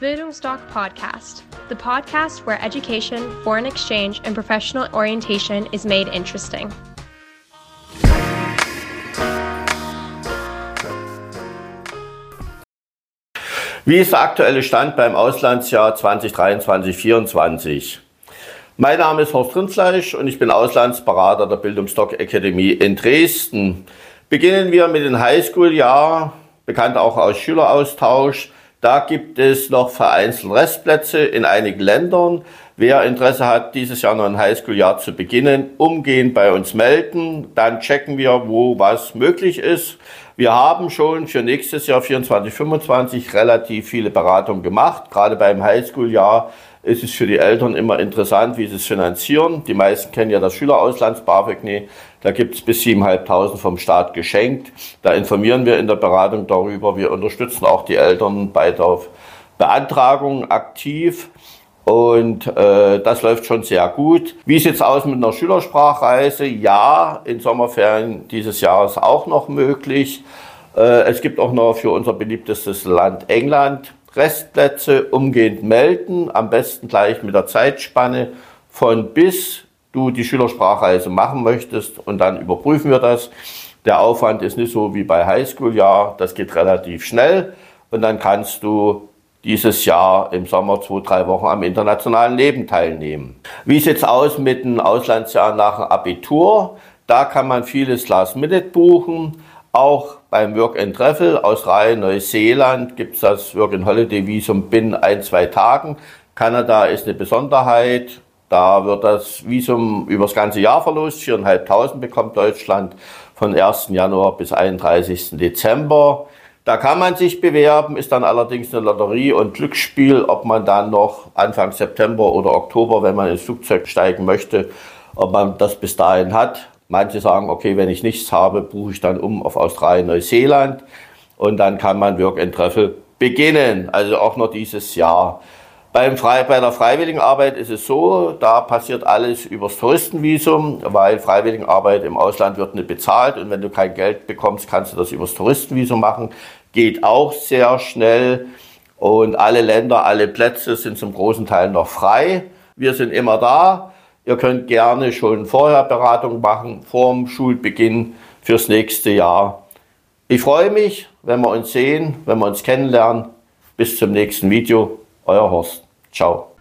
Bildungsdoc Podcast, the podcast where education, foreign exchange, and professional orientation is made interesting. Wie ist der aktuelle Stand beim Auslandsjahr 2023-2024? Mein Name ist Horst Rindfleisch und ich bin Auslandsberater der Bildungsdoc Akademie in Dresden. Beginnen wir mit dem Highschool-Jahr, bekannt auch aus Schüleraustausch. Da gibt es noch vereinzelt Restplätze in einigen Ländern. Wer Interesse hat, dieses Jahr noch ein Highschool-Jahr zu beginnen, umgehend bei uns melden. Dann checken wir, wo was möglich ist. Wir haben schon für nächstes Jahr 24, 25 relativ viele Beratungen gemacht. Gerade beim Highschool-Jahr ist es für die Eltern immer interessant, wie sie es finanzieren. Die meisten kennen ja das Schülerauslands BAföG. Nee, da gibt es bis 7.500 vom Staat geschenkt. Da informieren wir in der Beratung darüber. Wir unterstützen auch die Eltern bei der Beantragung aktiv. Und äh, das läuft schon sehr gut. Wie sieht's aus mit einer Schülersprachreise? Ja, in Sommerferien dieses Jahres auch noch möglich. Äh, es gibt auch noch für unser beliebtestes Land England Restplätze umgehend melden, am besten gleich mit der Zeitspanne von bis du die Schülersprachreise machen möchtest und dann überprüfen wir das. Der Aufwand ist nicht so wie bei Highschool, ja, das geht relativ schnell und dann kannst du dieses Jahr im Sommer zwei, drei Wochen am internationalen Leben teilnehmen. Wie sieht's aus mit dem Auslandsjahr nach dem Abitur? Da kann man vieles Last Minute buchen. Auch beim Work and Travel Australien, Neuseeland gibt es das Work and Holiday Visum binnen ein, zwei Tagen. Kanada ist eine Besonderheit. Da wird das Visum übers ganze Jahr verlost. 4.500 bekommt Deutschland von 1. Januar bis 31. Dezember. Da kann man sich bewerben, ist dann allerdings eine Lotterie und Glücksspiel, ob man dann noch Anfang September oder Oktober, wenn man ins Flugzeug steigen möchte, ob man das bis dahin hat. Manche sagen, okay, wenn ich nichts habe, buche ich dann um auf Australien, Neuseeland und dann kann man Work and Travel beginnen, also auch noch dieses Jahr. Beim Frei, bei der Freiwilligenarbeit ist es so, da passiert alles übers Touristenvisum, weil Freiwilligenarbeit im Ausland wird nicht bezahlt und wenn du kein Geld bekommst, kannst du das übers Touristenvisum machen. Geht auch sehr schnell und alle Länder, alle Plätze sind zum großen Teil noch frei. Wir sind immer da. Ihr könnt gerne schon vorher Beratung machen, vor dem Schulbeginn fürs nächste Jahr. Ich freue mich, wenn wir uns sehen, wenn wir uns kennenlernen. Bis zum nächsten Video. Euer Horst. Ciao.